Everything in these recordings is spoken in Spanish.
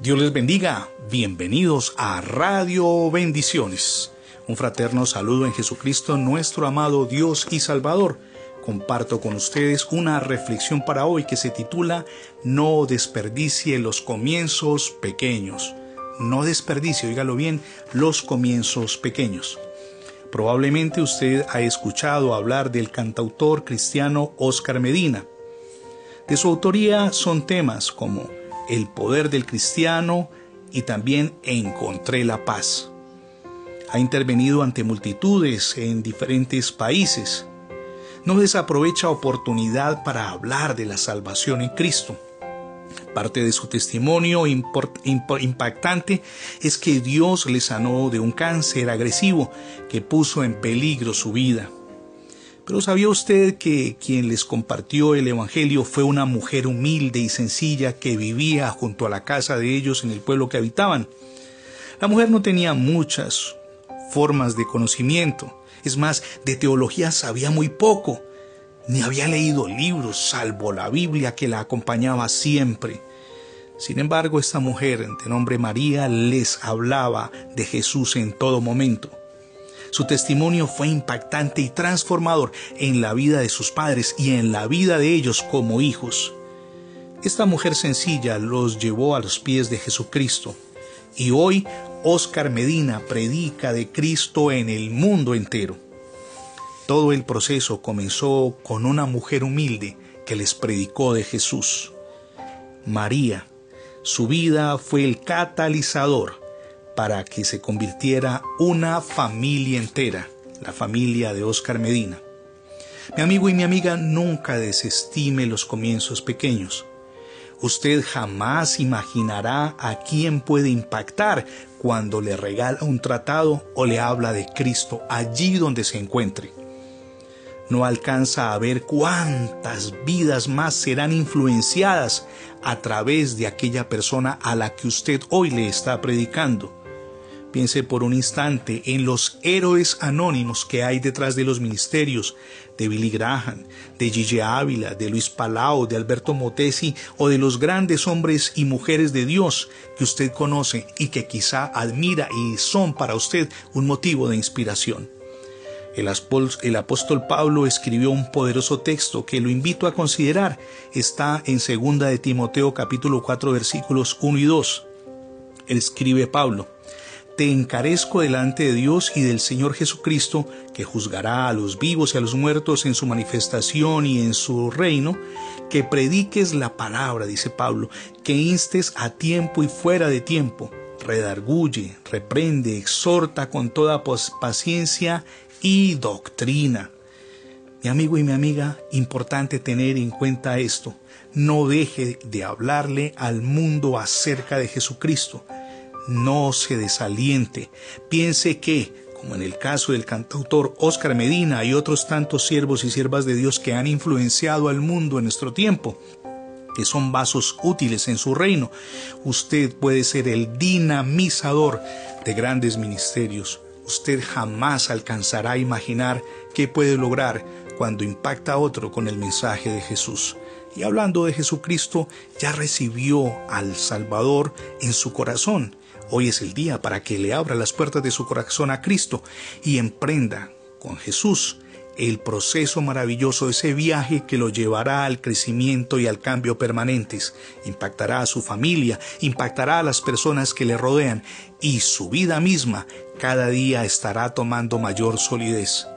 Dios les bendiga. Bienvenidos a Radio Bendiciones. Un fraterno saludo en Jesucristo, nuestro amado Dios y Salvador. Comparto con ustedes una reflexión para hoy que se titula No desperdicie los comienzos pequeños. No desperdicie, oígalo bien, los comienzos pequeños. Probablemente usted ha escuchado hablar del cantautor cristiano Oscar Medina. De su autoría son temas como El poder del cristiano y también Encontré la paz. Ha intervenido ante multitudes en diferentes países. No desaprovecha oportunidad para hablar de la salvación en Cristo. Parte de su testimonio impactante es que Dios le sanó de un cáncer agresivo que puso en peligro su vida. Pero ¿sabía usted que quien les compartió el Evangelio fue una mujer humilde y sencilla que vivía junto a la casa de ellos en el pueblo que habitaban? La mujer no tenía muchas formas de conocimiento, es más, de teología sabía muy poco, ni había leído libros salvo la Biblia que la acompañaba siempre. Sin embargo, esta mujer de nombre María les hablaba de Jesús en todo momento. Su testimonio fue impactante y transformador en la vida de sus padres y en la vida de ellos como hijos. Esta mujer sencilla los llevó a los pies de Jesucristo y hoy Oscar Medina predica de Cristo en el mundo entero. Todo el proceso comenzó con una mujer humilde que les predicó de Jesús. María, su vida fue el catalizador para que se convirtiera una familia entera, la familia de Oscar Medina. Mi amigo y mi amiga, nunca desestime los comienzos pequeños. Usted jamás imaginará a quién puede impactar cuando le regala un tratado o le habla de Cristo allí donde se encuentre. No alcanza a ver cuántas vidas más serán influenciadas a través de aquella persona a la que usted hoy le está predicando. Piense por un instante en los héroes anónimos que hay detrás de los ministerios de Billy Graham, de Gigi Ávila, de Luis Palau, de Alberto Motesi o de los grandes hombres y mujeres de Dios que usted conoce y que quizá admira y son para usted un motivo de inspiración. El, apóstol Pablo escribió un poderoso texto que lo invito a considerar. Está en 2 de Timoteo capítulo 4 versículos 1 y 2. Escribe Pablo te encarezco delante de Dios y del Señor Jesucristo, que juzgará a los vivos y a los muertos en su manifestación y en su reino, que prediques la palabra, dice Pablo, que instes a tiempo y fuera de tiempo, redarguye, reprende, exhorta con toda paciencia y doctrina. Mi amigo y mi amiga, importante tener en cuenta esto. No deje de hablarle al mundo acerca de Jesucristo no se desaliente. Piense que, como en el caso del cantautor Oscar Medina y otros tantos siervos y siervas de Dios que han influenciado al mundo en nuestro tiempo, que son vasos útiles en su reino, usted puede ser el dinamizador de grandes ministerios. Usted jamás alcanzará a imaginar qué puede lograr cuando impacta a otro con el mensaje de Jesús. Y hablando de Jesucristo, ya recibió al Salvador en su corazón Hoy es el día para que le abra las puertas de su corazón a Cristo y emprenda con Jesús el proceso maravilloso de ese viaje que lo llevará al crecimiento y al cambio permanentes, impactará a su familia, impactará a las personas que le rodean y su vida misma cada día estará tomando mayor solidez.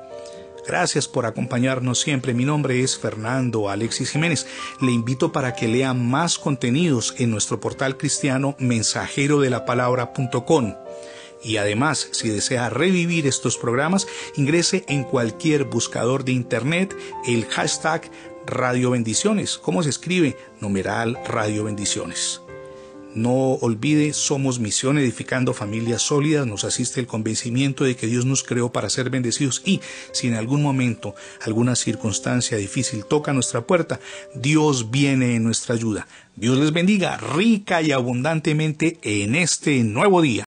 Gracias por acompañarnos siempre. Mi nombre es Fernando Alexis Jiménez. Le invito para que lea más contenidos en nuestro portal cristiano mensajero de la palabra.com. Y además, si desea revivir estos programas, ingrese en cualquier buscador de internet el hashtag Radio Bendiciones. ¿Cómo se escribe? Numeral Radio Bendiciones. No olvide, somos Misión Edificando Familias Sólidas, nos asiste el convencimiento de que Dios nos creó para ser bendecidos y si en algún momento alguna circunstancia difícil toca nuestra puerta, Dios viene en nuestra ayuda. Dios les bendiga rica y abundantemente en este nuevo día.